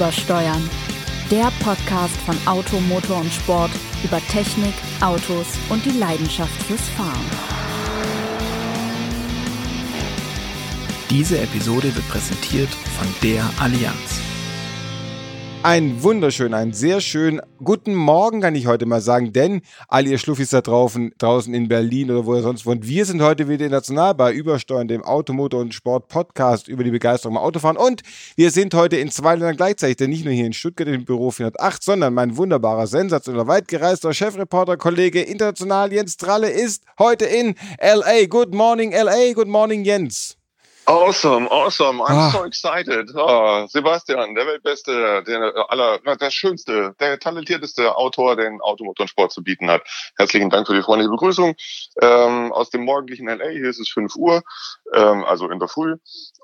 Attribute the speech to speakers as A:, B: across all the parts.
A: Übersteuern. Der Podcast von Auto, Motor und Sport über Technik, Autos und die Leidenschaft fürs Fahren.
B: Diese Episode wird präsentiert von der Allianz.
C: Ein wunderschön, ein sehr schön guten Morgen kann ich heute mal sagen, denn all ihr Schluffis da draußen, draußen in Berlin oder wo ihr sonst wohnt, wir sind heute wieder international bei Übersteuern, dem Automotor und Sport Podcast über die Begeisterung am Autofahren und wir sind heute in zwei Ländern gleichzeitig, denn nicht nur hier in Stuttgart im Büro 408, sondern mein wunderbarer, sensationeller, weit gereister Chefreporter, Kollege international Jens Tralle ist heute in LA. Good morning LA, good morning Jens.
D: Awesome, awesome. I'm ah. so excited. Oh, Sebastian, der weltbeste, der aller, der schönste, der talentierteste Autor, den Automotorsport zu bieten hat. Herzlichen Dank für die freundliche Begrüßung ähm, aus dem morgendlichen LA. Hier ist es 5 Uhr, ähm, also in der Früh.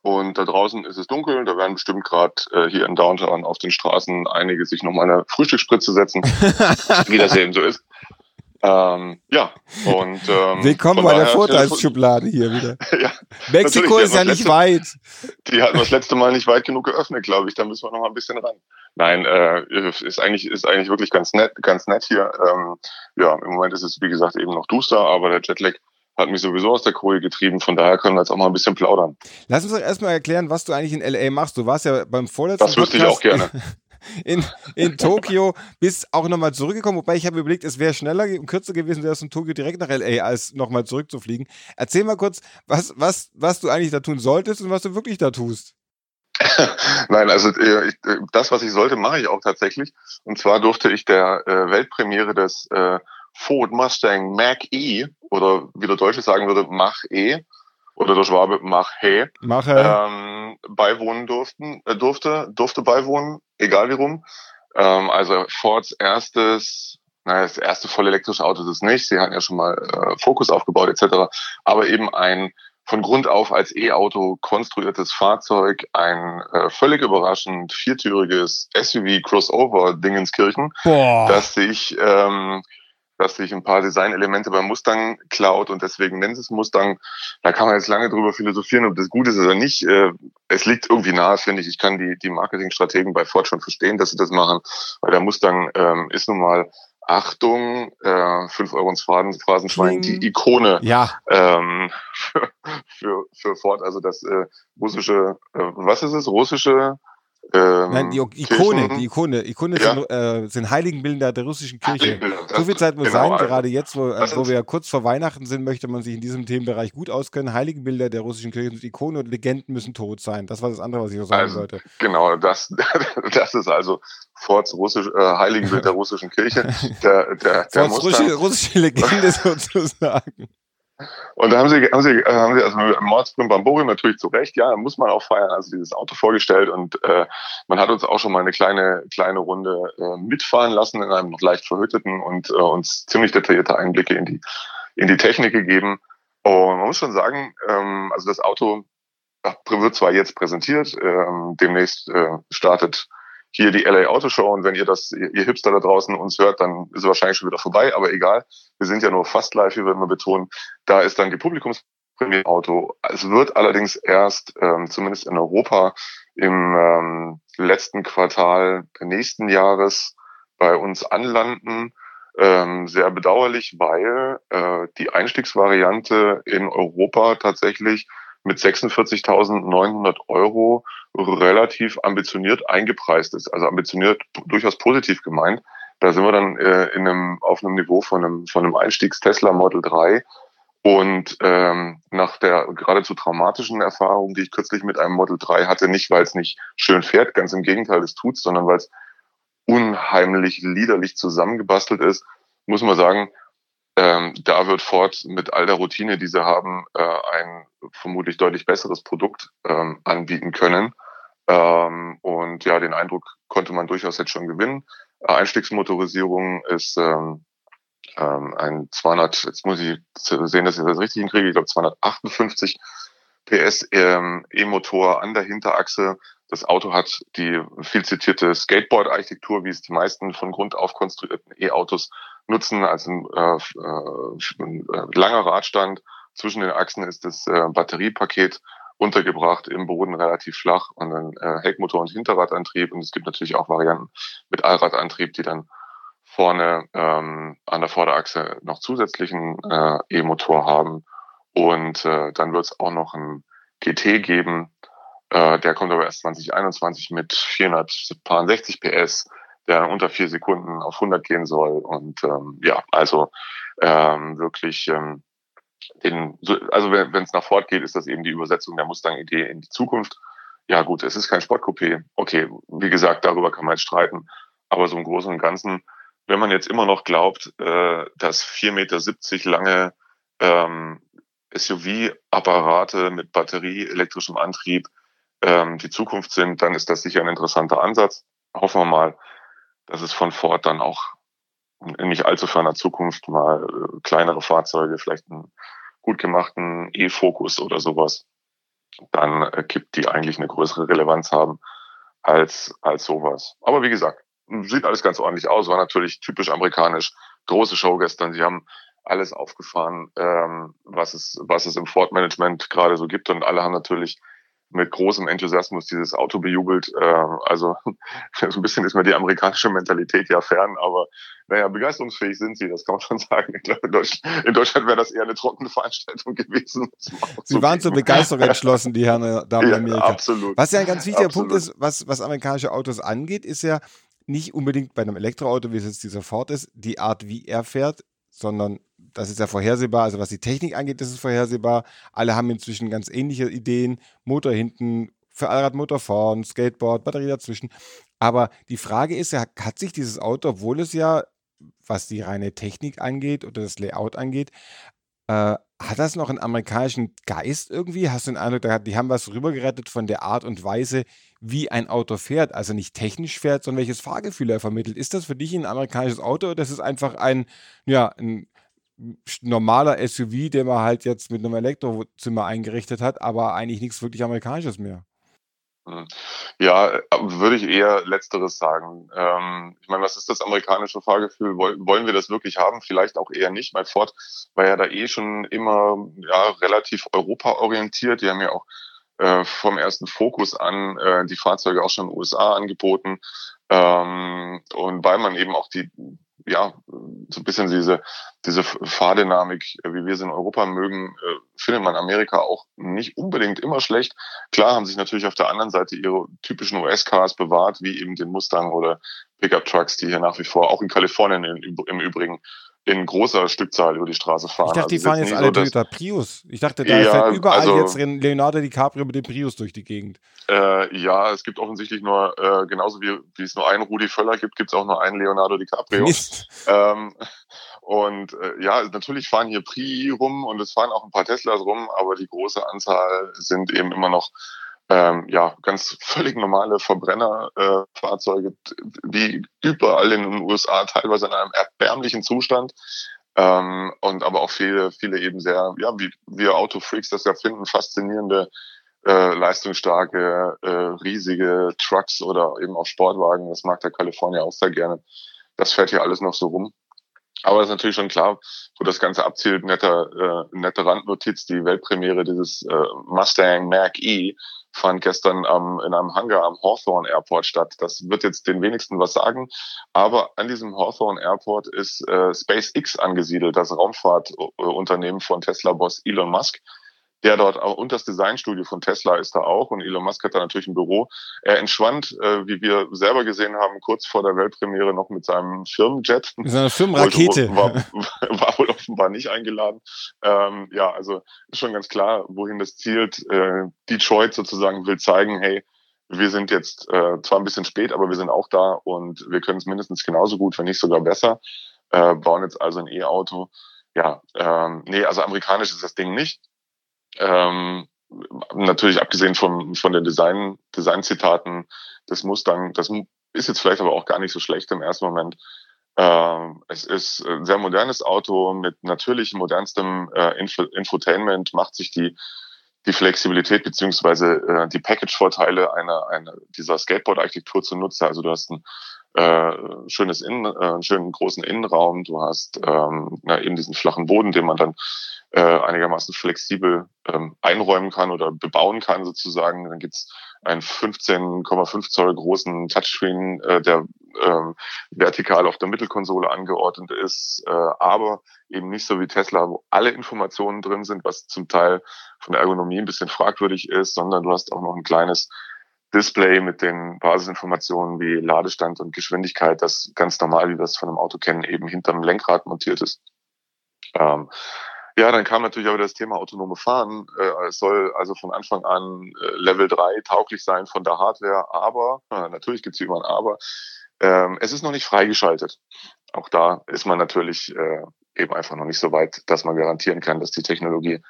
D: Und da draußen ist es dunkel. Da werden bestimmt gerade äh, hier in Downtown auf den Straßen einige sich noch mal eine Frühstücksspritze setzen, wie das eben so ist. Ähm, ja, und ähm,
C: willkommen bei der Vorteilsschublade hier wieder. ja, Mexiko ist ja nicht letzte, weit.
D: Die hatten das letzte Mal nicht weit genug geöffnet, glaube ich. Da müssen wir noch mal ein bisschen ran. Nein, äh, ist eigentlich ist eigentlich wirklich ganz nett, ganz nett hier. Ähm, ja, im Moment ist es wie gesagt eben noch duster, aber der Jetlag hat mich sowieso aus der Koje getrieben. Von daher können wir jetzt auch mal ein bisschen plaudern.
C: Lass uns doch erstmal erklären, was du eigentlich in LA machst. Du warst ja beim vorletzten
D: Das wüsste ich auch gerne.
C: in, in Tokio, bist auch nochmal zurückgekommen. Wobei ich habe überlegt, es wäre schneller und kürzer gewesen, wärst in Tokio direkt nach LA, als nochmal zurückzufliegen. Erzähl mal kurz, was, was, was du eigentlich da tun solltest und was du wirklich da tust.
D: Nein, also äh, äh, das, was ich sollte, mache ich auch tatsächlich. Und zwar durfte ich der äh, Weltpremiere des Ford Mustang Mach-E oder wie der Deutsche sagen würde, Mach-E oder der Schwabe Mach-He ähm, beiwohnen durften, äh, durfte, durfte beiwohnen egal wie rum. Ähm, also Fords erstes, naja, das erste voll elektrische Auto ist es nicht. Sie hatten ja schon mal äh, Fokus aufgebaut etc. Aber eben ein von Grund auf als E-Auto konstruiertes Fahrzeug, ein äh, völlig überraschend viertüriges SUV Crossover Dingenskirchen, Boah. das sich ähm, dass sich ein paar Designelemente beim Mustang klaut und deswegen nennt es Mustang. Da kann man jetzt lange drüber philosophieren, ob das gut ist oder nicht. Äh, es liegt irgendwie nahe, finde ich. Ich kann die, die Marketingstrategen bei Ford schon verstehen, dass sie das machen, weil der Mustang ähm, ist nun mal Achtung, äh, 5 Euro ins Phrasenschwein, die Ikone
C: ja.
D: ähm, für, für, für Ford, also das äh, russische, äh, was ist es, russische
C: ähm, Nein, die Ikone, Kirchen, die Ikone, Ikone ja. sind, äh, sind Heiligenbilder der russischen Kirche. So viel Zeit muss genau, sein, also, gerade jetzt, wo, wo wir kurz vor Weihnachten sind, möchte man sich in diesem Themenbereich gut auskennen. Heiligenbilder der russischen Kirche sind Ikone und Legenden müssen tot sein. Das war das andere, was ich noch sagen
D: also,
C: wollte.
D: Genau, das, das ist also Forts russisch, äh, Heiligenbild der russischen Kirche. Der, der, der
C: Forts russische, russische Legende sozusagen.
D: Und da haben sie, haben sie, äh, haben sie also mit Mordsbrim Bamborium natürlich zu Recht, ja, muss man auch feiern, also dieses Auto vorgestellt und äh, man hat uns auch schon mal eine kleine, kleine Runde äh, mitfahren lassen in einem noch leicht verhütteten und äh, uns ziemlich detaillierte Einblicke in die, in die Technik gegeben. Und man muss schon sagen, ähm, also das Auto wird zwar jetzt präsentiert, ähm, demnächst äh, startet hier die LA Auto Show und wenn ihr das, ihr Hipster da draußen uns hört, dann ist es wahrscheinlich schon wieder vorbei, aber egal. Wir sind ja nur fast live, wie wir immer betonen. Da ist dann die Publikumspremiere Auto. Es wird allerdings erst, ähm, zumindest in Europa, im ähm, letzten Quartal nächsten Jahres bei uns anlanden. Ähm, sehr bedauerlich, weil äh, die Einstiegsvariante in Europa tatsächlich mit 46.900 Euro relativ ambitioniert eingepreist ist. Also ambitioniert durchaus positiv gemeint. Da sind wir dann äh, in einem, auf einem Niveau von einem, von einem Einstiegs-Tesla Model 3. Und ähm, nach der geradezu traumatischen Erfahrung, die ich kürzlich mit einem Model 3 hatte, nicht weil es nicht schön fährt, ganz im Gegenteil, es tut's, sondern weil es unheimlich liederlich zusammengebastelt ist, muss man sagen, ähm, da wird Ford mit all der Routine, die sie haben, äh, ein vermutlich deutlich besseres Produkt ähm, anbieten können. Ähm, und ja, den Eindruck konnte man durchaus jetzt schon gewinnen. Einstiegsmotorisierung ist ähm, ähm, ein 200, jetzt muss ich sehen, dass ich das richtig hinkriege, ich glaube 258 PS ähm, E-Motor an der Hinterachse. Das Auto hat die viel zitierte Skateboard-Architektur, wie es die meisten von Grund auf konstruierten E-Autos nutzen, also ein, äh, äh, ein äh, langer Radstand. Zwischen den Achsen ist das äh, Batteriepaket untergebracht im Boden relativ flach und dann äh, Heckmotor und Hinterradantrieb. Und es gibt natürlich auch Varianten mit Allradantrieb, die dann vorne ähm, an der Vorderachse noch zusätzlichen äh, E-Motor haben. Und äh, dann wird es auch noch ein GT geben, äh, der kommt aber erst 2021 mit 460 PS, der unter vier Sekunden auf 100 gehen soll und ähm, ja, also ähm, wirklich ähm, den, also wenn es nach Ford geht, ist das eben die Übersetzung der Mustang-Idee in die Zukunft. Ja gut, es ist kein Sportcoupé. Okay, wie gesagt, darüber kann man jetzt streiten. Aber so im Großen und Ganzen, wenn man jetzt immer noch glaubt, äh, dass 4,70 Meter lange ähm, SUV-Apparate mit Batterie, elektrischem Antrieb ähm, die Zukunft sind, dann ist das sicher ein interessanter Ansatz. Hoffen wir mal, dass es von Ford dann auch in nicht allzu ferner Zukunft mal äh, kleinere Fahrzeuge, vielleicht einen gut gemachten E-Focus oder sowas, dann äh, gibt die eigentlich eine größere Relevanz haben als, als sowas. Aber wie gesagt, sieht alles ganz ordentlich aus, war natürlich typisch amerikanisch. Große Show gestern. Sie haben alles aufgefahren, ähm, was es, was es im Ford Management gerade so gibt und alle haben natürlich mit großem Enthusiasmus dieses Auto bejubelt. Äh, also so ein bisschen ist mir die amerikanische Mentalität ja fern, aber naja, begeisterungsfähig sind sie, das kann man schon sagen. Ich glaube, in Deutschland, in Deutschland wäre das eher eine trockene Veranstaltung gewesen.
C: Sie waren zur Begeisterung entschlossen, die Herren äh, Damen ja, Amerika.
D: Absolut.
C: Was ja ein ganz wichtiger absolut. Punkt ist, was, was amerikanische Autos angeht, ist ja nicht unbedingt bei einem Elektroauto, wie es jetzt dieser Ford ist, die Art, wie er fährt, sondern das ist ja vorhersehbar. Also was die Technik angeht, ist es vorhersehbar. Alle haben inzwischen ganz ähnliche Ideen. Motor hinten, für Allradmotor vorn, Skateboard, Batterie dazwischen. Aber die Frage ist ja, hat sich dieses Auto, obwohl es ja, was die reine Technik angeht oder das Layout angeht, äh, hat das noch einen amerikanischen Geist irgendwie? Hast du den Eindruck, die haben was rübergerettet von der Art und Weise, wie ein Auto fährt? Also nicht technisch fährt, sondern welches Fahrgefühl er vermittelt. Ist das für dich ein amerikanisches Auto oder ist es einfach ein, ja, ein normaler SUV, den man halt jetzt mit einem Elektrozimmer eingerichtet hat, aber eigentlich nichts wirklich Amerikanisches mehr.
D: Hm. Ja, äh, würde ich eher Letzteres sagen. Ähm, ich meine, was ist das amerikanische Fahrgefühl? Wollen wir das wirklich haben? Vielleicht auch eher nicht. Mein Ford war ja da eh schon immer ja, relativ europaorientiert. Die haben ja auch äh, vom ersten Fokus an äh, die Fahrzeuge auch schon in den USA angeboten. Ähm, und weil man eben auch die ja, so ein bisschen diese, diese Fahrdynamik, äh, wie wir sie in Europa mögen, äh, findet man Amerika auch nicht unbedingt immer schlecht. Klar haben sich natürlich auf der anderen Seite ihre typischen US-Cars bewahrt, wie eben den Mustang oder Pickup-Trucks, die hier nach wie vor auch in Kalifornien im Übrigen in großer Stückzahl über die Straße fahren.
C: Ich dachte, die also fahren jetzt alle so, Toyota Prius. Ich dachte, da ja, fährt überall also, jetzt Leonardo DiCaprio mit dem Prius durch die Gegend.
D: Äh, ja, es gibt offensichtlich nur, äh, genauso wie, wie es nur einen Rudi Völler gibt, gibt es auch nur einen Leonardo DiCaprio. Mist. Ähm, und äh, ja, natürlich fahren hier Pri rum und es fahren auch ein paar Teslas rum, aber die große Anzahl sind eben immer noch ähm, ja, ganz völlig normale Verbrennerfahrzeuge, äh, wie überall in den USA, teilweise in einem erbärmlichen Zustand. Ähm, und aber auch viele, viele eben sehr, ja, wie wir Autofreaks das ja finden, faszinierende, äh, leistungsstarke, äh, riesige Trucks oder eben auch Sportwagen. Das mag der Kalifornier auch sehr gerne. Das fährt hier alles noch so rum. Aber es ist natürlich schon klar, wo das Ganze abzielt, netter, äh, nette Randnotiz, die Weltpremiere dieses äh, Mustang Mach E fand gestern ähm, in einem Hangar am Hawthorne Airport statt. Das wird jetzt den wenigsten was sagen, aber an diesem Hawthorne Airport ist äh, SpaceX angesiedelt, das Raumfahrtunternehmen von Tesla-Boss Elon Musk der dort auch und das Designstudio von Tesla ist da auch und Elon Musk hat da natürlich ein Büro. Er entschwand, äh, wie wir selber gesehen haben, kurz vor der Weltpremiere noch mit seinem Firmenjet.
C: Mit seiner Firmenrakete.
D: War, war, wohl offenbar nicht eingeladen. Ähm, ja, also ist schon ganz klar, wohin das zielt. Äh, Detroit sozusagen will zeigen, hey, wir sind jetzt äh, zwar ein bisschen spät, aber wir sind auch da und wir können es mindestens genauso gut, wenn nicht sogar besser. Äh, bauen jetzt also ein E-Auto. Ja, ähm, nee, also amerikanisch ist das Ding nicht. Ähm, natürlich abgesehen von, von den Design, Design-Zitaten des Mustang, das ist jetzt vielleicht aber auch gar nicht so schlecht im ersten Moment. Ähm, es ist ein sehr modernes Auto mit natürlich modernstem äh, Info Infotainment, macht sich die, die Flexibilität beziehungsweise äh, die Package-Vorteile einer, einer dieser Skateboard-Architektur zunutze. Also du hast ein äh, schönes Innen, äh, einen schönen großen Innenraum, du hast ähm, na, eben diesen flachen Boden, den man dann äh, einigermaßen flexibel ähm, einräumen kann oder bebauen kann sozusagen. Dann gibt's einen 15,5 Zoll großen Touchscreen, äh, der ähm, vertikal auf der Mittelkonsole angeordnet ist, äh, aber eben nicht so wie Tesla, wo alle Informationen drin sind, was zum Teil von der Ergonomie ein bisschen fragwürdig ist, sondern du hast auch noch ein kleines Display mit den Basisinformationen wie Ladestand und Geschwindigkeit, das ganz normal, wie wir es von einem Auto kennen, eben hinterm Lenkrad montiert ist. Ähm, ja, dann kam natürlich aber das Thema autonome Fahren. Äh, es soll also von Anfang an äh, Level 3 tauglich sein von der Hardware, aber, äh, natürlich gibt es immer ein Aber, ähm, es ist noch nicht freigeschaltet. Auch da ist man natürlich äh, eben einfach noch nicht so weit, dass man garantieren kann, dass die Technologie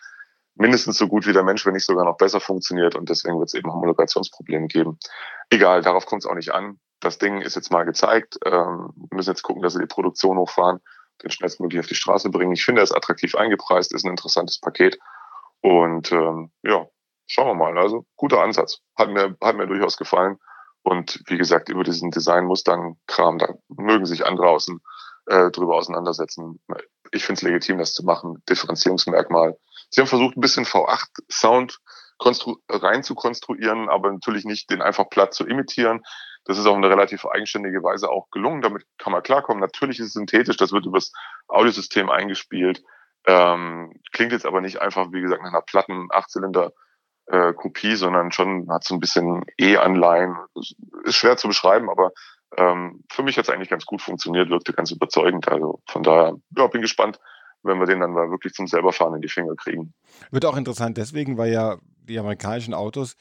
D: mindestens so gut wie der Mensch, wenn nicht sogar noch besser funktioniert und deswegen wird es eben Homologationsprobleme geben. Egal, darauf kommt es auch nicht an. Das Ding ist jetzt mal gezeigt. Ähm, müssen jetzt gucken, dass wir die Produktion hochfahren den schnellstmöglich auf die Straße bringen. Ich finde, er ist attraktiv eingepreist, ist ein interessantes Paket. Und ähm, ja, schauen wir mal. Also guter Ansatz. Hat mir, hat mir durchaus gefallen. Und wie gesagt, über diesen Design-Mustern-Kram, da mögen sich andere außen äh, drüber auseinandersetzen. Ich finde es legitim, das zu machen. Differenzierungsmerkmal. Sie haben versucht, ein bisschen V8-Sound rein zu konstruieren, aber natürlich nicht den einfach platt zu imitieren. Das ist auf eine relativ eigenständige Weise auch gelungen. Damit kann man klarkommen. Natürlich ist es synthetisch, das wird übers Audiosystem eingespielt. Ähm, klingt jetzt aber nicht einfach, wie gesagt, nach einer platten Achtzylinder äh, Kopie, sondern schon hat so ein bisschen E-Anleihen. Ist schwer zu beschreiben, aber ähm, für mich hat es eigentlich ganz gut funktioniert, wirkte ganz überzeugend. Also von daher, ja, bin gespannt, wenn wir den dann mal wirklich zum selberfahren in die Finger kriegen.
C: Wird auch interessant deswegen, weil ja die amerikanischen Autos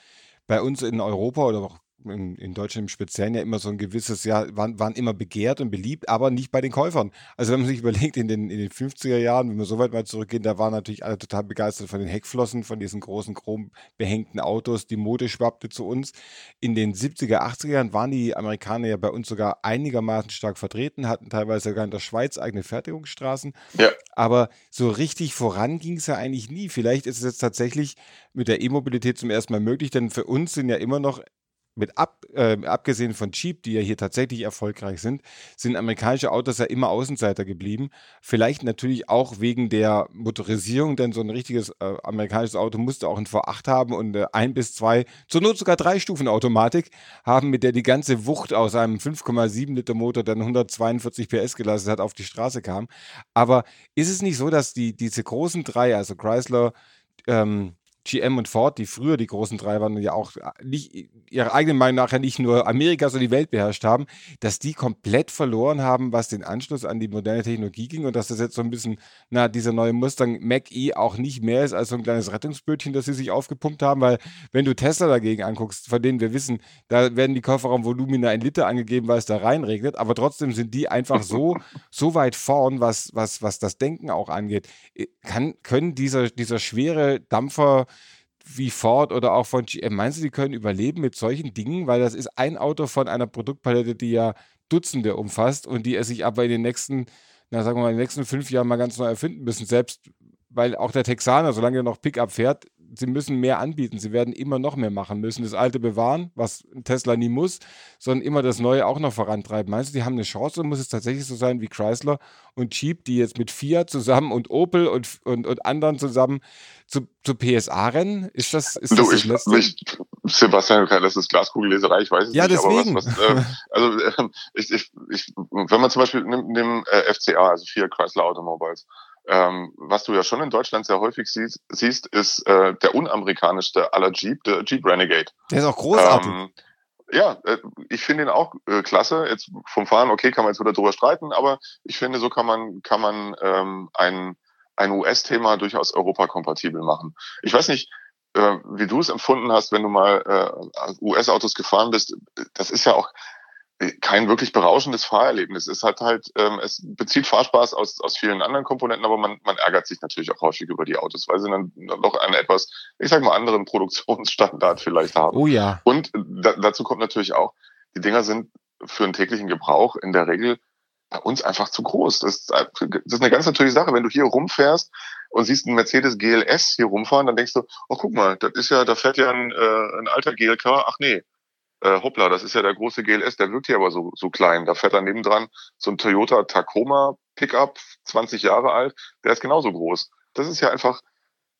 C: bei uns in Europa oder auch in, in Deutschland im Speziellen ja immer so ein gewisses, ja, waren, waren immer begehrt und beliebt, aber nicht bei den Käufern. Also wenn man sich überlegt, in den, in den 50er Jahren, wenn wir so weit mal zurückgehen, da waren natürlich alle total begeistert von den Heckflossen, von diesen großen chrombehängten Autos. Die Mode schwappte zu uns. In den 70er, 80er Jahren waren die Amerikaner ja bei uns sogar einigermaßen stark vertreten, hatten teilweise sogar in der Schweiz eigene Fertigungsstraßen. Ja. Aber so richtig voran ging es ja eigentlich nie. Vielleicht ist es jetzt tatsächlich mit der E-Mobilität zum ersten Mal möglich, denn für uns sind ja immer noch mit ab, äh, abgesehen von Jeep, die ja hier tatsächlich erfolgreich sind, sind amerikanische Autos ja immer Außenseiter geblieben. Vielleicht natürlich auch wegen der Motorisierung, denn so ein richtiges äh, amerikanisches Auto musste auch ein V8 haben und äh, ein bis zwei, zur Not sogar drei Stufen Automatik haben, mit der die ganze Wucht aus einem 5,7 Liter Motor dann 142 PS gelassen hat, auf die Straße kam. Aber ist es nicht so, dass die, diese großen drei, also Chrysler, ähm, GM und Ford, die früher die großen drei waren und ja auch nicht, ihrer eigenen Meinung nach ja nicht nur Amerika, sondern die Welt beherrscht haben, dass die komplett verloren haben, was den Anschluss an die moderne Technologie ging und dass das jetzt so ein bisschen, na, dieser neue Mustang Mach-E auch nicht mehr ist als so ein kleines Rettungsbötchen, das sie sich aufgepumpt haben, weil wenn du Tesla dagegen anguckst, von denen wir wissen, da werden die Kofferraumvolumina ein Liter angegeben, weil es da reinregnet, aber trotzdem sind die einfach so, so weit vorn, was, was, was das Denken auch angeht. Kann, können dieser, dieser schwere Dampfer wie Ford oder auch von GM, meinst du, die können überleben mit solchen Dingen? Weil das ist ein Auto von einer Produktpalette, die ja Dutzende umfasst und die es sich aber in den nächsten, na sagen wir mal, in den nächsten fünf Jahren mal ganz neu erfinden müssen. Selbst weil auch der Texaner, solange er noch Pickup fährt, sie müssen mehr anbieten. Sie werden immer noch mehr machen müssen. Das alte bewahren, was Tesla nie muss, sondern immer das Neue auch noch vorantreiben. Meinst du, die haben eine Chance oder muss es tatsächlich so sein wie Chrysler und Jeep, die jetzt mit Fiat zusammen und Opel und, und, und anderen zusammen zu, zu PSA rennen? Ist das, ist
D: du,
C: das,
D: das ich, Letzte? Ich, Sebastian, das ist Glaskugelleserei, ich weiß es
C: ja,
D: nicht.
C: Deswegen.
D: Was, was, äh, also äh, ich, ich, ich, wenn man zum Beispiel nimmt, nimmt äh, FCA, also Fiat Chrysler Automobiles, ähm, was du ja schon in Deutschland sehr häufig siehst, siehst ist äh, der unamerikanischste aller Jeep, der Jeep Renegade.
C: Der ist auch großartig. Ähm,
D: ja, äh, ich finde ihn auch äh, klasse. Jetzt vom Fahren, okay, kann man jetzt wieder drüber streiten, aber ich finde, so kann man, kann man ähm, ein, ein US-Thema durchaus europakompatibel machen. Ich weiß nicht, äh, wie du es empfunden hast, wenn du mal äh, US-Autos gefahren bist. Das ist ja auch, kein wirklich berauschendes Fahrerlebnis. Es hat halt, ähm, es bezieht Fahrspaß aus, aus vielen anderen Komponenten, aber man, man ärgert sich natürlich auch häufig über die Autos, weil sie dann noch einen etwas, ich sag mal, anderen Produktionsstandard vielleicht haben.
C: Oh ja.
D: Und da, dazu kommt natürlich auch, die Dinger sind für einen täglichen Gebrauch in der Regel bei uns einfach zu groß. Das, das ist eine ganz natürliche Sache. Wenn du hier rumfährst und siehst einen Mercedes GLS hier rumfahren, dann denkst du, oh guck mal, das ist ja, da fährt ja ein, äh, ein alter GLK, ach nee, äh, hoppla, das ist ja der große GLS, der wirkt hier aber so, so klein. Da fährt dann nebendran so ein Toyota Tacoma Pickup, 20 Jahre alt, der ist genauso groß. Das ist ja einfach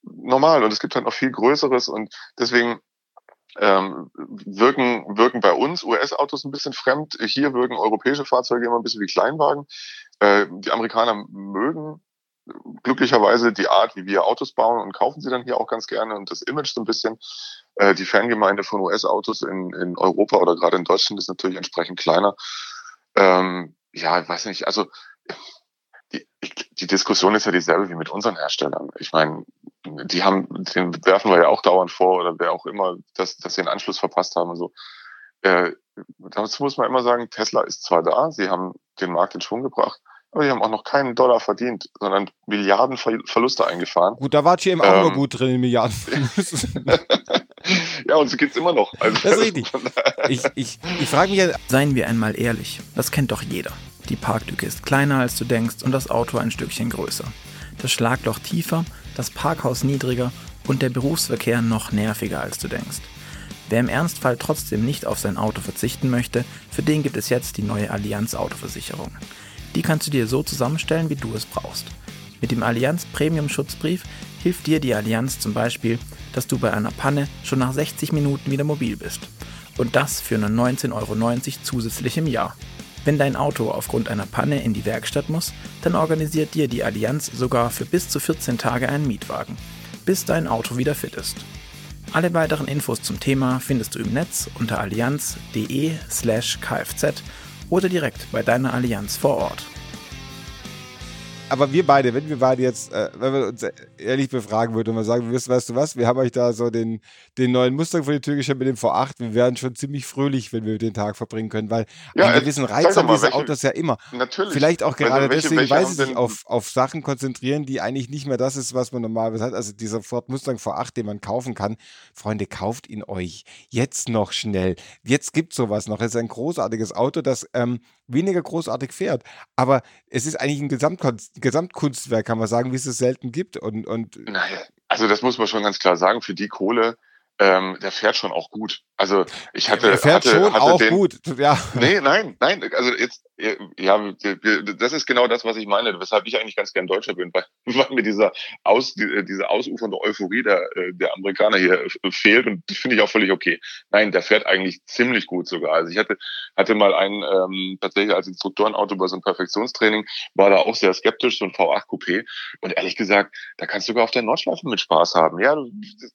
D: normal und es gibt halt noch viel Größeres und deswegen ähm, wirken, wirken bei uns US-Autos ein bisschen fremd. Hier wirken europäische Fahrzeuge immer ein bisschen wie Kleinwagen. Äh, die Amerikaner mögen glücklicherweise die Art, wie wir Autos bauen und kaufen sie dann hier auch ganz gerne und das Image so ein bisschen. Äh, die Fangemeinde von US-Autos in, in Europa oder gerade in Deutschland ist natürlich entsprechend kleiner. Ähm, ja, ich weiß nicht, also die, die Diskussion ist ja dieselbe wie mit unseren Herstellern. Ich meine, die haben, den werfen wir ja auch dauernd vor oder wer auch immer, dass, dass sie einen Anschluss verpasst haben und so. Äh, dazu muss man immer sagen, Tesla ist zwar da, sie haben den Markt in Schwung gebracht, aber die haben auch noch keinen Dollar verdient, sondern Milliarden Verluste eingefahren.
C: Gut, da war GM auch ähm, nur gut drin in Milliarden.
D: ja, und so geht's immer noch.
C: Also, das ist richtig. Ich, ich, ich frage mich ja.
B: Seien wir einmal ehrlich, das kennt doch jeder. Die Parklücke ist kleiner als du denkst und das Auto ein Stückchen größer. Das Schlagloch tiefer, das Parkhaus niedriger und der Berufsverkehr noch nerviger als du denkst. Wer im Ernstfall trotzdem nicht auf sein Auto verzichten möchte, für den gibt es jetzt die neue Allianz Autoversicherung. Die kannst du dir so zusammenstellen, wie du es brauchst. Mit dem Allianz Premium Schutzbrief hilft dir die Allianz zum Beispiel, dass du bei einer Panne schon nach 60 Minuten wieder mobil bist. Und das für nur 19,90 Euro zusätzlich im Jahr. Wenn dein Auto aufgrund einer Panne in die Werkstatt muss, dann organisiert dir die Allianz sogar für bis zu 14 Tage einen Mietwagen, bis dein Auto wieder fit ist. Alle weiteren Infos zum Thema findest du im Netz unter allianz.de/kfz oder direkt bei deiner Allianz vor Ort
C: aber wir beide, wenn wir beide jetzt, äh, wenn wir uns ehrlich befragen würden und mal sagen, wisst, weißt du was, wir haben euch da so den, den neuen Mustang vor die Tür gestellt mit dem V8, wir wären schon ziemlich fröhlich, wenn wir den Tag verbringen können, weil ja, einen gewissen Reiz haben diese welche, Autos ja immer. Natürlich. Vielleicht auch gerade welche, deswegen, welche weil sie sich auf, auf Sachen konzentrieren, die eigentlich nicht mehr das ist, was man normalerweise hat. Also dieser Ford Mustang V8, den man kaufen kann. Freunde, kauft ihn euch. Jetzt noch schnell. Jetzt gibt sowas noch. Es ist ein großartiges Auto, das ähm, weniger großartig fährt. Aber es ist eigentlich ein Gesamtkunstwerk, kann man sagen, wie es es selten gibt. Und, und
D: naja, also das muss man schon ganz klar sagen. Für die Kohle ähm, der fährt schon auch gut. Also ich hatte,
C: er fährt
D: hatte,
C: schon
D: hatte
C: auch
D: den,
C: gut. Ja.
D: Nee, nein, nein. Also jetzt, ja, das ist genau das, was ich meine, weshalb ich eigentlich ganz gern Deutscher bin, weil, weil mir dieser aus, diese ausufernde Euphorie der, der Amerikaner hier fehlt und das finde ich auch völlig okay. Nein, der fährt eigentlich ziemlich gut sogar. Also ich hatte, hatte mal einen ähm, tatsächlich als Instruktorenauto bei so einem Perfektionstraining, war da auch sehr skeptisch, so ein V8 Coupé und ehrlich gesagt, da kannst du sogar auf der Nordschleife mit Spaß haben. Ja, du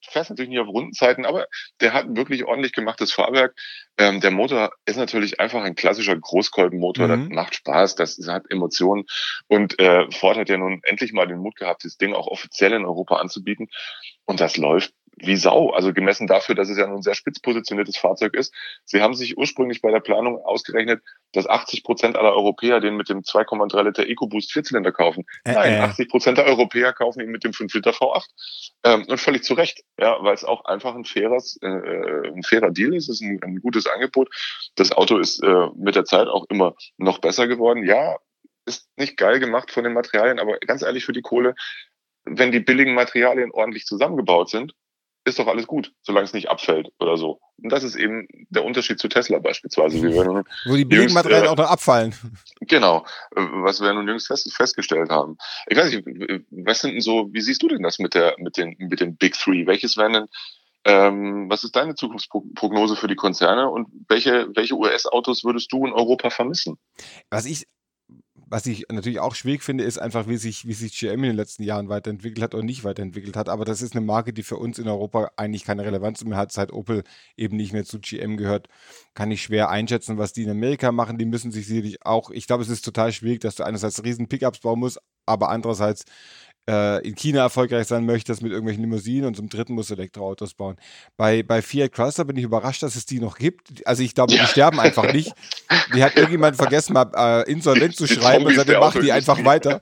D: fährst natürlich nicht auf Rundenzeiten, aber der hat wirklich ordentlich gemachtes Fahrwerk. Ähm, der Motor ist natürlich einfach ein klassischer Großkolbenmotor, mhm. das macht Spaß, das, das hat Emotionen. Und äh, Ford hat ja nun endlich mal den Mut gehabt, das Ding auch offiziell in Europa anzubieten. Und das läuft wie Sau. Also gemessen dafür, dass es ja nun ein sehr spitz positioniertes Fahrzeug ist. Sie haben sich ursprünglich bei der Planung ausgerechnet, dass 80 Prozent aller Europäer den mit dem 2,3 Liter EcoBoost Vierzylinder kaufen. Äh, Nein, äh. 80 Prozent der Europäer kaufen ihn mit dem 5 Liter V8. Ähm, und völlig zu Recht, ja, weil es auch einfach ein faires, äh, ein fairer Deal ist. Es ist ein, ein, gutes Angebot. Das Auto ist äh, mit der Zeit auch immer noch besser geworden. Ja, ist nicht geil gemacht von den Materialien, aber ganz ehrlich für die Kohle, wenn die billigen Materialien ordentlich zusammengebaut sind, ist doch alles gut, solange es nicht abfällt oder so. Und das ist eben der Unterschied zu Tesla beispielsweise. Wir
C: werden Wo die billigen Materialien äh, auch noch abfallen.
D: Genau, äh, was wir nun jüngst fest, festgestellt haben. Ich weiß nicht, was sind denn so, wie siehst du denn das mit der, mit den, mit den Big Three? Welches wären denn, ähm, was ist deine Zukunftsprognose für die Konzerne und welche, welche US-Autos würdest du in Europa vermissen?
C: Was ich was ich natürlich auch schwierig finde, ist einfach, wie sich, wie sich GM in den letzten Jahren weiterentwickelt hat oder nicht weiterentwickelt hat. Aber das ist eine Marke, die für uns in Europa eigentlich keine Relevanz mehr hat, seit Opel eben nicht mehr zu GM gehört. Kann ich schwer einschätzen, was die in Amerika machen. Die müssen sich sicherlich auch, ich glaube, es ist total schwierig, dass du einerseits riesen Pickups bauen musst, aber andererseits äh, in China erfolgreich sein möchtest mit irgendwelchen Limousinen und zum dritten musst du Elektroautos bauen. Bei, bei Fiat Chrysler bin ich überrascht, dass es die noch gibt. Also ich glaube, ja. die sterben einfach nicht. Die hat irgendjemand vergessen, mal äh, insolvent zu schreiben und seitdem machen die einfach weiter.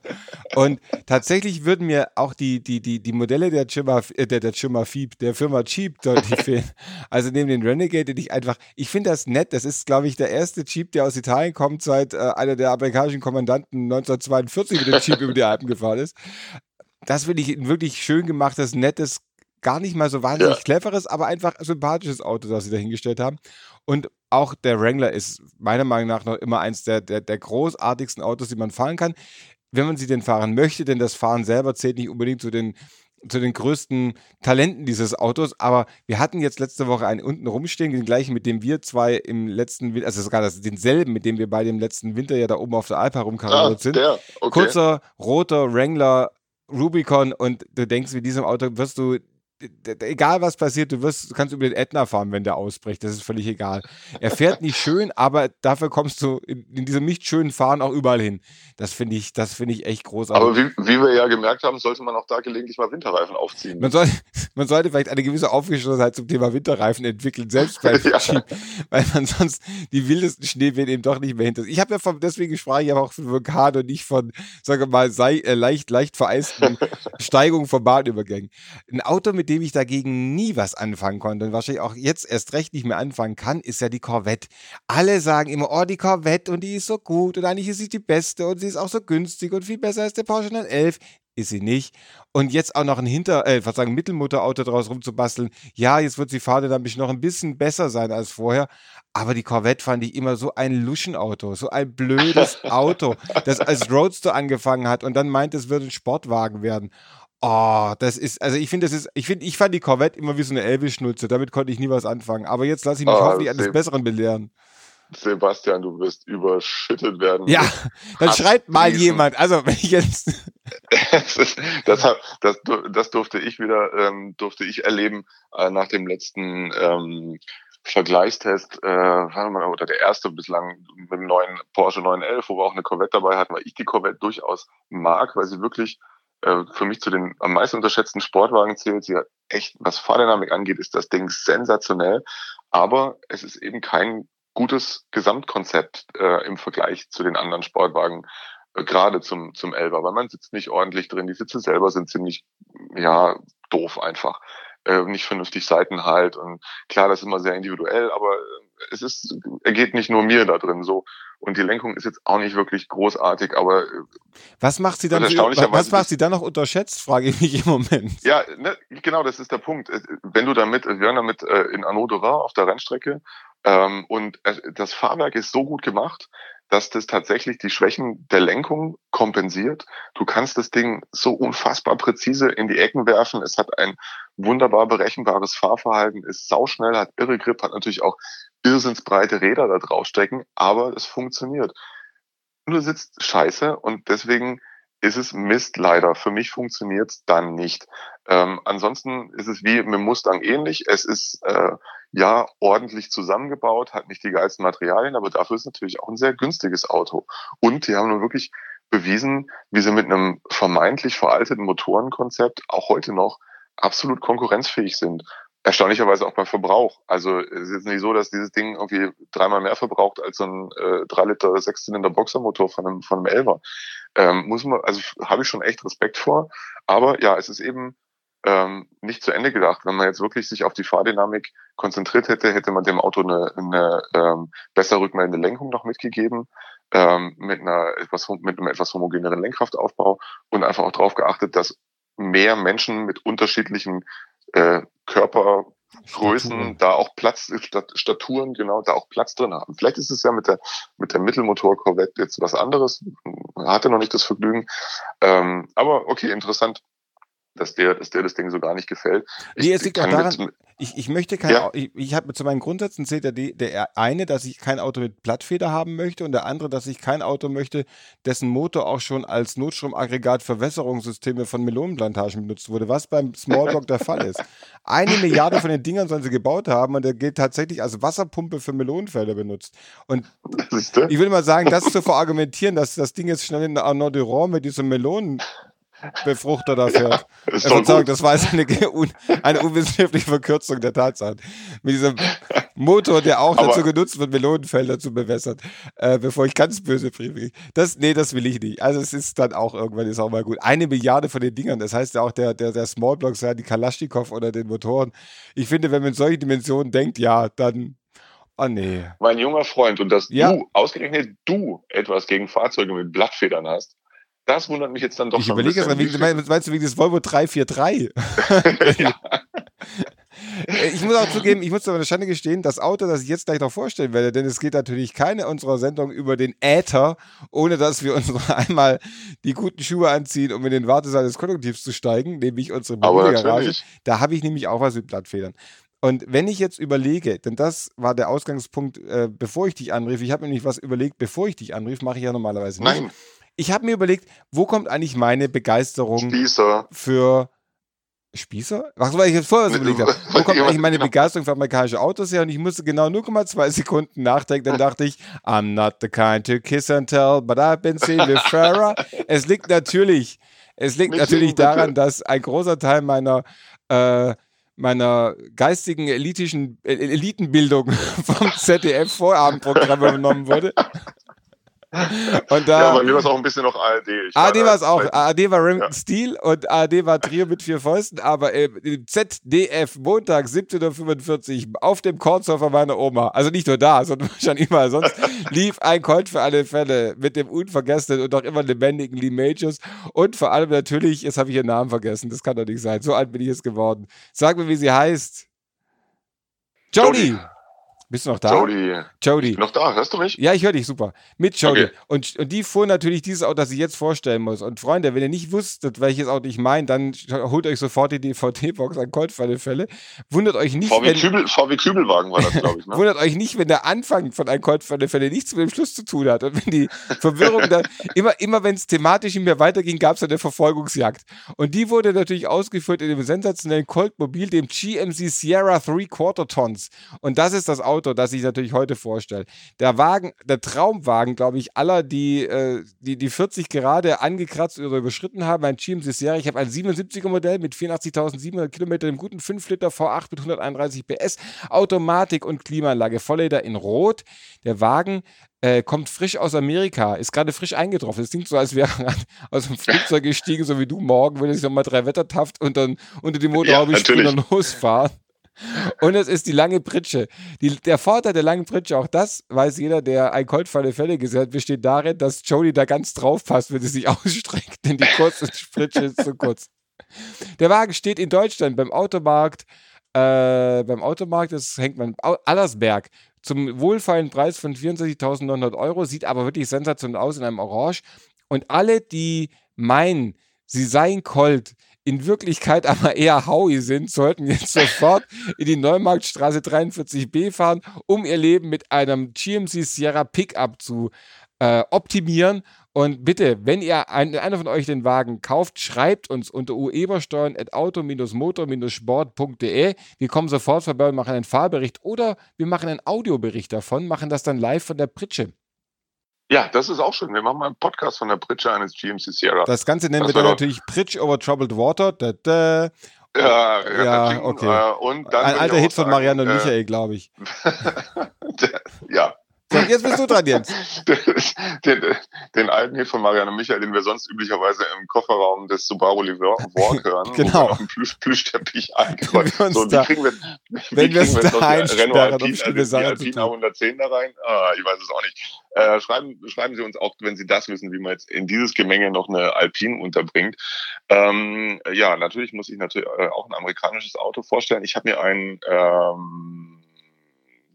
C: Und tatsächlich würden mir auch die, die, die, die Modelle der Chima, äh, der, der Chima Fieb, der Firma Jeep deutlich fehlen. Also neben den Renegade, den ich einfach, ich finde das nett. Das ist, glaube ich, der erste Jeep, der aus Italien kommt, seit äh, einer der amerikanischen Kommandanten 1942 mit dem Jeep über die Alpen gefahren ist das finde ich ein wirklich schön gemachtes, nettes, gar nicht mal so wahnsinnig ja. cleveres, aber einfach sympathisches Auto, das sie dahingestellt haben. Und auch der Wrangler ist meiner Meinung nach noch immer eins der, der, der großartigsten Autos, die man fahren kann. Wenn man sie denn fahren möchte, denn das Fahren selber zählt nicht unbedingt zu den zu den größten Talenten dieses Autos. Aber wir hatten jetzt letzte Woche einen unten rumstehen, den gleichen, mit dem wir zwei im letzten Winter, also sogar das, denselben, mit dem wir bei dem letzten Winter ja da oben auf der Alp herumkarriert ah, sind. Der, okay. Kurzer, roter Wrangler Rubicon und du denkst, mit diesem Auto wirst du egal was passiert, du wirst, du kannst über den Ätna fahren, wenn der ausbricht. Das ist völlig egal. Er fährt nicht schön, aber dafür kommst du in, in diesem nicht schönen Fahren auch überall hin. Das finde ich, das finde ich echt großartig.
D: Aber wie, wie, wir ja gemerkt haben, sollte man auch da gelegentlich mal Winterreifen aufziehen.
C: Man, soll, man sollte vielleicht eine gewisse Aufgeschlossenheit zum Thema Winterreifen entwickeln, selbst beim ja. Jeep, weil man sonst die wildesten Schneewehen eben doch nicht mehr hinter. Ich habe ja von, deswegen sprach ich aber auch von Vulkan und nicht von, sage mal, sei, äh, leicht, leicht vereisten Steigungen von Bahnübergängen. Ein Auto, mit dem ich dagegen nie was anfangen konnte und wahrscheinlich auch jetzt erst recht nicht mehr anfangen kann, ist ja die Corvette. Alle sagen immer, oh, die Corvette und die ist so gut und eigentlich ist sie die beste und sie ist auch so günstig und viel besser als der Porsche 911 ist sie nicht. Und jetzt auch noch ein Hinter, äh, was sagen, Mittelmotorauto draus rumzubasteln. Ja, jetzt wird sie Fahrt dann noch ein bisschen besser sein als vorher. Aber die Corvette fand ich immer so ein Luschenauto, so ein blödes Auto, das als Roadster angefangen hat und dann meint, es würde ein Sportwagen werden. Oh, das ist, also ich finde, das ist, ich finde, ich fand die Corvette immer wie so eine Elvis-Schnulze, damit konnte ich nie was anfangen. Aber jetzt lasse ich mich oh, hoffentlich eines Besseren belehren.
D: Sebastian, du wirst überschüttet werden.
C: Ja, dann schreibt mal jemand. Also, wenn ich jetzt.
D: das, das, das durfte ich wieder, ähm, durfte ich erleben äh, nach dem letzten ähm, Vergleichstest, äh, oder der erste bislang mit dem neuen Porsche 911, wo wir auch eine Corvette dabei hatten, weil ich die Corvette durchaus mag, weil sie wirklich äh, für mich zu den am meisten unterschätzten Sportwagen zählt. Sie hat echt, was Fahrdynamik angeht, ist das Ding sensationell. Aber es ist eben kein gutes Gesamtkonzept äh, im Vergleich zu den anderen Sportwagen, äh, gerade zum, zum Elber, weil man sitzt nicht ordentlich drin. Die Sitze selber sind ziemlich, ja, doof einfach. Äh, nicht vernünftig Seitenhalt und klar, das ist immer sehr individuell, aber es ist, er geht nicht nur mir da drin so. Und die Lenkung ist jetzt auch nicht wirklich großartig, aber. Äh,
C: was macht sie dann, was macht sie dann noch unterschätzt, frage ich mich im Moment.
D: Ja, ne, genau, das ist der Punkt. Äh, wenn du damit, wir waren damit äh, in Arnaud auf der Rennstrecke, ähm, und äh, das Fahrwerk ist so gut gemacht, dass das tatsächlich die Schwächen der Lenkung kompensiert. Du kannst das Ding so unfassbar präzise in die Ecken werfen. Es hat ein wunderbar berechenbares Fahrverhalten, ist sauschnell, hat irre Grip, hat natürlich auch irrsinnsbreite Räder da draufstecken, aber es funktioniert. Du sitzt scheiße und deswegen ist es Mist leider. Für mich funktioniert es dann nicht. Ähm, ansonsten ist es wie mit dem Mustang ähnlich. Es ist äh, ja ordentlich zusammengebaut, hat nicht die geilsten Materialien, aber dafür ist es natürlich auch ein sehr günstiges Auto. Und die haben nun wirklich bewiesen, wie sie mit einem vermeintlich veralteten Motorenkonzept auch heute noch absolut konkurrenzfähig sind erstaunlicherweise auch beim Verbrauch. Also es ist nicht so, dass dieses Ding irgendwie dreimal mehr verbraucht als so ein äh, 3 Liter Sechszylinder Boxermotor von einem von einem Elver. Ähm, muss man, also habe ich schon echt Respekt vor. Aber ja, es ist eben ähm, nicht zu Ende gedacht. Wenn man jetzt wirklich sich auf die Fahrdynamik konzentriert hätte, hätte man dem Auto eine, eine ähm, besser rückmeldende Lenkung noch mitgegeben, ähm, mit einer etwas mit einem etwas homogeneren Lenkkraftaufbau und einfach auch darauf geachtet, dass mehr Menschen mit unterschiedlichen äh, Körpergrößen, Staturen. da auch Platz, Staturen, genau, da auch Platz drin haben. Vielleicht ist es ja mit der, mit der Mittelmotor jetzt was anderes. Hatte noch nicht das Vergnügen. Ähm, aber okay, interessant dass der, dass der das Ding so gar nicht gefällt.
C: Ich, nee, es liegt auch daran, ich, ich möchte kein, ja. ich, ich habe zu meinen Grundsätzen zählt der, der eine, dass ich kein Auto mit Blattfeder haben möchte und der andere, dass ich kein Auto möchte, dessen Motor auch schon als Notstromaggregat für Wässerungssysteme von Melonenplantagen benutzt wurde, was beim Smalltalk der Fall ist. Eine Milliarde von den Dingern sollen sie gebaut haben und der geht tatsächlich als Wasserpumpe für Melonenfelder benutzt. Und ich will mal sagen, das zu verargumentieren, dass das Ding jetzt schnell in Arnaud Durand mit diesem Melonen Befruchter dafür. Ja, ist Verzeihung, das war eine, eine unwissenschaftliche Verkürzung der Tatsachen. Mit diesem Motor, der auch Aber dazu genutzt wird, Melonenfelder zu bewässern, äh, bevor ich ganz böse Briefe das, Nee, das will ich nicht. Also es ist dann auch irgendwann ist auch mal gut. Eine Milliarde von den Dingern, das heißt ja auch der, der, der Smallblocks, ja, die Kalaschnikow oder den Motoren. Ich finde, wenn man in solche Dimensionen denkt, ja, dann Oh nee.
D: Mein junger Freund, und dass ja. du, ausgerechnet du, etwas gegen Fahrzeuge mit Blattfedern hast, das wundert mich jetzt dann doch
C: ich schon. Ich überlege es, meinst, meinst du wegen des Volvo 343? ja. Ich muss auch zugeben, ich muss aber eine Schande gestehen, das Auto, das ich jetzt gleich noch vorstellen werde, denn es geht natürlich keine unserer Sendung über den Äther, ohne dass wir uns noch einmal die guten Schuhe anziehen, um in den Wartesaal des Konjunktivs zu steigen, nämlich unsere Garage. Da habe ich nämlich auch was mit Blattfedern. Und wenn ich jetzt überlege, denn das war der Ausgangspunkt, äh, bevor ich dich anrief, ich habe nämlich was überlegt, bevor ich dich anrief, mache ich ja normalerweise nicht. Nein. Ich habe mir überlegt, wo kommt eigentlich meine Begeisterung Spießer. für Spießer? Was war ich jetzt vorher so überlegt habe? Wo kommt eigentlich meine Begeisterung für amerikanische Autos her? Und ich musste genau 0,2 Sekunden nachdenken. Dann dachte ich, I'm not the kind to kiss and tell, but I've been seen with Farah. Es liegt natürlich, es liegt Mit natürlich daran, dass ein großer Teil meiner äh, meiner geistigen elitischen Elitenbildung vom ZDF Vorabendprogramm übernommen wurde.
D: Und da, ja, bei mir war es auch ein bisschen noch ARD.
C: Ich ARD war es auch. ARD war Remington ja. Steel und ARD war Trio mit vier Fäusten, aber äh, ZDF Montag 17.45 Uhr auf dem Kornsurfer meiner Oma, also nicht nur da, sondern schon überall sonst, lief ein Colt für alle Fälle mit dem unvergessenen und auch immer lebendigen Lee Majors und vor allem natürlich, jetzt habe ich ihren Namen vergessen, das kann doch nicht sein, so alt bin ich jetzt geworden. Sag mir, wie sie heißt. Jody. Jody. Bist du noch da?
D: Jody. Jody. Noch da, hörst du mich?
C: Ja, ich höre dich super. Mit Jody. Okay. Und, und die fuhr natürlich dieses Auto, das ich jetzt vorstellen muss. Und Freunde, wenn ihr nicht wusstet, welches Auto ich meine, dann holt euch sofort die DVD-Box an Colt für alle Fälle. Wundert euch nicht,
D: VW wenn... Kübel, VW Kübelwagen war das, glaube ich.
C: Ne? Wundert euch nicht, wenn der Anfang von einem Colt für alle Fälle nichts mit dem Schluss zu tun hat. Und wenn die Verwirrung dann... Immer, immer wenn es thematisch in mir weiterging, gab es eine Verfolgungsjagd. Und die wurde natürlich ausgeführt in dem sensationellen Colt-Mobil, dem GMC Sierra 3 Quarter Tons. Und das ist das Auto, Auto, das ich natürlich heute vorstelle. Der Wagen, der Traumwagen, glaube ich, aller, die, äh, die die 40 gerade angekratzt oder überschritten haben, ein GMC Serie. Ich habe ein 77er Modell mit 84.700 Kilometern, einem guten 5 Liter V8 mit 131 PS, Automatik und Klimaanlage, Vollleder in Rot. Der Wagen äh, kommt frisch aus Amerika, ist gerade frisch eingetroffen. Es klingt so, als wäre er aus dem Flugzeug gestiegen, so wie du morgen, würde sich nochmal drei Wettertaft und dann unter die Motorhaube ja, und losfahren. Und es ist die lange Pritsche. Die, der Vorteil der langen Pritsche, auch das weiß jeder, der ein Colt für Fälle gesehen hat, besteht darin, dass Jody da ganz drauf passt, wenn sie sich ausstreckt, denn die kurze Pritsche ist zu kurz. Der Wagen steht in Deutschland beim Automarkt, äh, beim Automarkt, das hängt man, Allersberg, zum wohlfeilen Preis von 64.900 Euro, sieht aber wirklich sensationell aus in einem Orange. Und alle, die meinen, sie seien Colt, in Wirklichkeit aber eher Howie sind, sollten jetzt sofort in die Neumarktstraße 43b fahren, um ihr Leben mit einem GMC Sierra Pickup zu äh, optimieren. Und bitte, wenn ihr ein, einer von euch den Wagen kauft, schreibt uns unter uebersteuern.auto-motor-sport.de. Wir kommen sofort vorbei und machen einen Fahrbericht oder wir machen einen Audiobericht davon, machen das dann live von der Pritsche.
D: Ja, das ist auch schön. Wir machen mal einen Podcast von der Pritsche eines GMC Sierra.
C: Das Ganze nennen das wir dann natürlich Pritsch over Troubled Water. Da, da.
D: Ja, ja, ja okay. Äh, und
C: dann Ein alter Hit von Marianne und äh, Michael, glaube ich.
D: ja,
C: so, jetzt bist du dran, Jens.
D: den, den, alten Hit von Marianne Michael, den wir sonst üblicherweise im Kofferraum des Subaru Walk hören.
C: genau. Wo
D: wir Plüsch, Plüschteppich eingeräumt.
C: So, wie kriegen wir, wie wenn wir es da einsperren, um schlimme
D: Sachen Alpina 110 da rein? Ah, ich weiß es auch nicht. Äh, schreiben, schreiben Sie uns auch, wenn Sie das wissen, wie man jetzt in dieses Gemenge noch eine Alpine unterbringt. Ähm, ja, natürlich muss ich natürlich äh, auch ein amerikanisches Auto vorstellen. Ich habe mir ein ähm,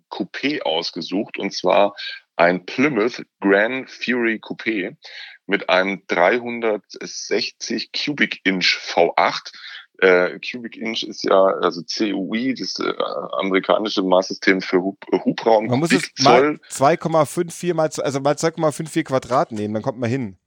D: Coupé ausgesucht und zwar ein Plymouth Grand Fury Coupé mit einem 360 Cubic Inch V8. Äh, Cubic Inch ist ja also CUI, das äh, amerikanische Maßsystem für Hub, Hubraum.
C: Man muss es mal 2,54 mal, also mal 2,54 Quadrat nehmen, dann kommt man hin.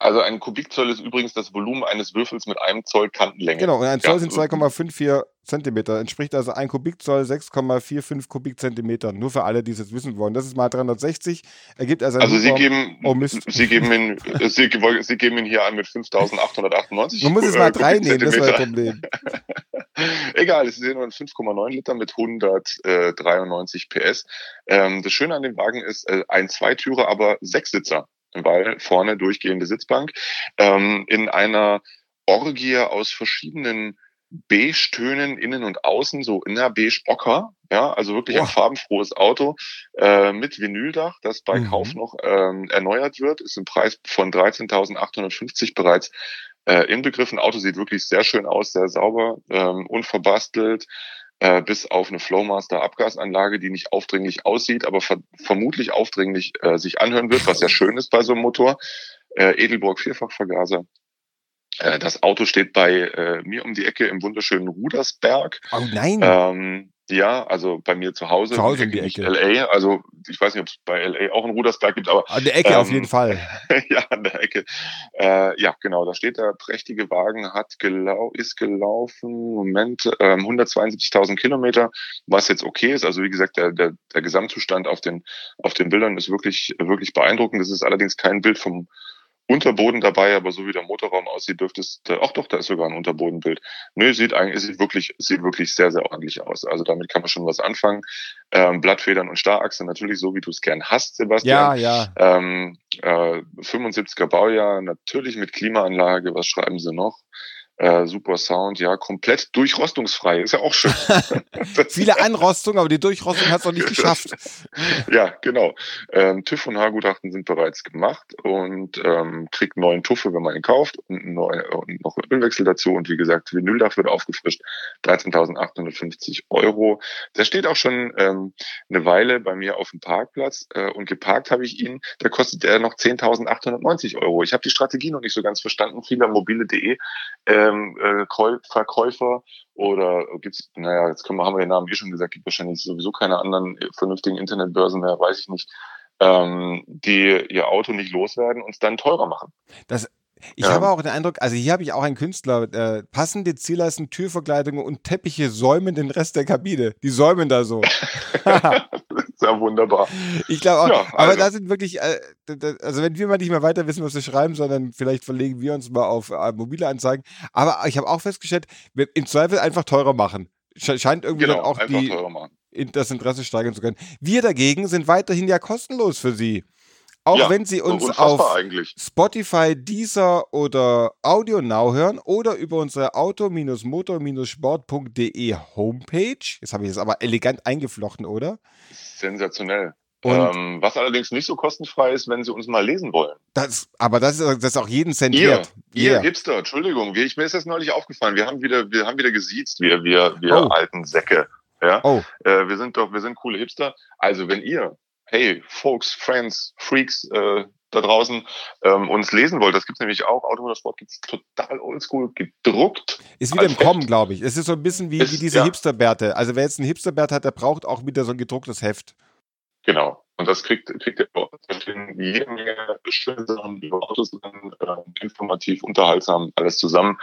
D: Also ein Kubikzoll ist übrigens das Volumen eines Würfels mit einem Zoll Kantenlänge.
C: Genau, und ein Zoll sind 2,54 Zentimeter. Entspricht also ein Kubikzoll 6,45 Kubikzentimeter. Nur für alle, die es jetzt wissen wollen. Das ist mal 360. Ergibt also
D: Also Sie geben, oh Sie geben ihn, Sie, Sie geben ihn hier an mit 5898.
C: Man muss es mal drei nehmen, das war das Problem.
D: Egal, es ist nur ein 5,9 Liter mit 193 PS. Ähm, das Schöne an dem Wagen ist äh, ein Zweitürer, aber Sechssitzer weil vorne durchgehende Sitzbank, ähm, in einer Orgie aus verschiedenen Beige-Tönen innen und außen, so inner beige-ocker, ja, also wirklich oh. ein farbenfrohes Auto äh, mit Vinyldach, das bei mhm. Kauf noch ähm, erneuert wird, ist im Preis von 13.850 bereits äh, inbegriffen. Auto sieht wirklich sehr schön aus, sehr sauber, ähm, unverbastelt, äh, bis auf eine Flowmaster Abgasanlage, die nicht aufdringlich aussieht, aber ver vermutlich aufdringlich äh, sich anhören wird, was ja schön ist bei so einem Motor. Äh, Edelborg Vierfachvergaser. Äh, das Auto steht bei äh, mir um die Ecke im wunderschönen Rudersberg.
C: Oh nein.
D: Ähm, ja, also bei mir zu Hause.
C: Zu Hause
D: in
C: die Ecke.
D: LA. Also ich weiß nicht, ob es bei LA auch einen Rudersberg gibt, aber
C: An der Ecke auf
D: ähm,
C: jeden Fall.
D: ja, an der Ecke. Äh, ja, genau, da steht der prächtige Wagen, hat gelau ist gelaufen, Moment, ähm, 172.000 Kilometer, was jetzt okay ist. Also wie gesagt, der, der, der Gesamtzustand auf den, auf den Bildern ist wirklich, wirklich beeindruckend. Das ist allerdings kein Bild vom Unterboden dabei, aber so wie der Motorraum aussieht, dürfte es, da- ach doch, da ist sogar ein Unterbodenbild. Nö, sieht eigentlich, es sieht wirklich, sieht wirklich sehr, sehr ordentlich aus. Also damit kann man schon was anfangen. Ähm, Blattfedern und Starrachse natürlich so, wie du es gern hast, Sebastian.
C: Ja, ja.
D: Ähm, äh, 75er Baujahr, natürlich mit Klimaanlage, was schreiben sie noch? Äh, super Sound, ja, komplett durchrostungsfrei, ist ja auch schön.
C: Viele Anrostungen, aber die Durchrostung hat es noch nicht geschafft.
D: ja, genau. Ähm, TÜV und Haargutachten sind bereits gemacht und ähm, kriegt neuen Tuffe, wenn man ihn kauft und, neuen, und noch einen Ölwechsel dazu und wie gesagt, Vinyldach wird aufgefrischt, 13.850 Euro. Der steht auch schon ähm, eine Weile bei mir auf dem Parkplatz äh, und geparkt habe ich ihn, da kostet er noch 10.890 Euro. Ich habe die Strategie noch nicht so ganz verstanden. Viele mobile.de ähm, äh, Käu- Verkäufer oder gibt's, naja, jetzt können wir, haben wir den Namen eh schon gesagt, gibt wahrscheinlich sowieso keine anderen äh, vernünftigen Internetbörsen mehr, weiß ich nicht, ähm, die ihr Auto nicht loswerden und es dann teurer machen.
C: Das, ich
D: Ja.
C: habe auch den Eindruck, also hier habe ich auch einen Künstler, äh, passende Zierleisten, Türverkleidungen und Teppiche säumen den Rest der Kabine. Die säumen da so.
D: Das ist ja wunderbar.
C: Ich glaube auch,
D: Ja,
C: aber
D: also.
C: da sind wirklich, äh, also wenn wir mal nicht mehr weiter wissen, was wir schreiben, sondern vielleicht verlegen wir uns mal auf äh, mobile Anzeigen. Aber ich habe auch festgestellt, im Zweifel einfach teurer machen. Sche- Scheint irgendwie
D: Genau,
C: dann auch die, das Interesse steigern zu können. Wir dagegen sind weiterhin ja kostenlos für Sie. Auch
D: Ja,
C: wenn Sie uns auf
D: eigentlich.
C: Spotify, Deezer oder Audio Now hören oder über unsere auto-motor-sport.de Homepage. Jetzt habe ich es aber elegant eingeflochten, oder?
D: Sensationell. Ähm, was allerdings nicht so kostenfrei ist, wenn Sie uns mal lesen wollen.
C: das, aber das ist, das ist auch jeden Cent
D: Ihr,
C: wert.
D: ihr
C: Yeah.
D: Hipster, Entschuldigung, wir, ich, mir ist das neulich aufgefallen. Wir haben wieder, wir haben wieder gesiezt, wir, wir, wir
C: Oh.
D: alten Säcke. Ja,
C: Oh,
D: äh, wir sind doch, wir sind coole Hipster. Also wenn ihr, hey, Folks, Friends, Freaks äh, da draußen ähm, uns lesen wollt, das gibt's nämlich auch. Automotorsport gibt's total oldschool gedruckt.
C: ist wieder im
D: Heft.
C: Kommen, glaube ich. Es ist so ein bisschen wie,
D: Ist-
C: wie diese
D: ja.
C: Hipsterbärte. Also wer jetzt einen Hipsterbärt hat, der braucht auch wieder so ein gedrucktes Heft.
D: Genau. Und das kriegt, kriegt ihr auch. Da stehen jede Menge schöne Sachen über Autos drin, äh, informativ, unterhaltsam, alles zusammen.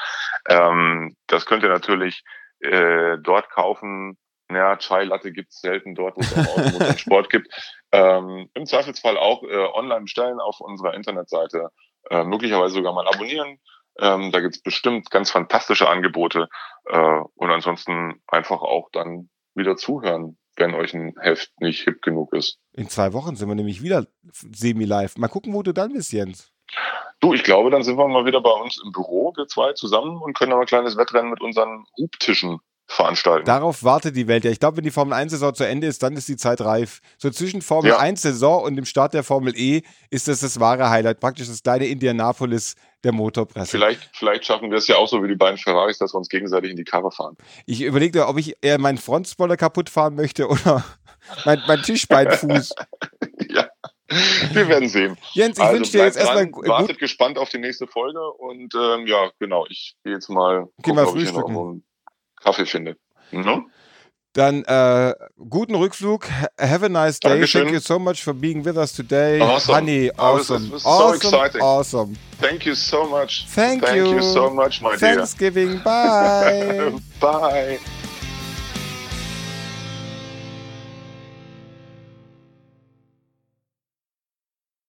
D: Ähm, das könnt ihr natürlich äh, dort kaufen. Naja, Chai Latte gibt's selten dort, wo es auch Sport gibt. Ähm, Im Zweifelsfall auch äh, online bestellen auf unserer Internetseite. Äh, möglicherweise sogar mal abonnieren. Ähm, da gibt's bestimmt ganz fantastische Angebote. Äh, und ansonsten einfach auch dann wieder zuhören, wenn euch ein Heft nicht hip genug ist.
C: In zwei Wochen sind wir nämlich wieder semi-live. Mal gucken, wo du dann bist, Jens.
D: Du, ich glaube, dann sind wir mal wieder bei uns im Büro, wir zwei zusammen und können aber ein kleines Wettrennen mit unseren Hubtischen veranstalten.
C: Darauf wartet die Welt ja. Ich glaube, wenn die Formel 1-Saison zu Ende ist, dann ist die Zeit reif. So zwischen Formel
D: Ja.
C: 1-Saison und dem Start der Formel E ist das das wahre Highlight. Praktisch das kleine Indianapolis der Motorpresse.
D: Vielleicht, vielleicht schaffen wir es ja auch so wie die beiden Ferraris, dass wir uns gegenseitig in die Karre fahren.
C: Ich überlegte, ob ich eher meinen Frontspoiler kaputt fahren möchte oder mein, mein Tischbeinfuß.
D: ja, wir werden sehen.
C: Jens, ich
D: also
C: wünsche dir jetzt erstmal
D: wartet gespannt auf die nächste Folge und ähm, ja, genau, ich gehe jetzt mal,
C: Geh
D: gucken,
C: mal frühstücken.
D: Kaffee finde. Ne?
C: Dann äh, guten Rückflug. Have a nice day.
D: Dankeschön.
C: Thank you so much for being with us today.
D: Awesome.
C: Honey,
D: Oh, this is-
C: awesome.
D: so
C: awesome,
D: exciting.
C: awesome.
D: Thank you so much.
C: Thank
D: Thank
C: you.
D: you so much, my dear.
C: Thanksgiving. Bye.
D: Bye.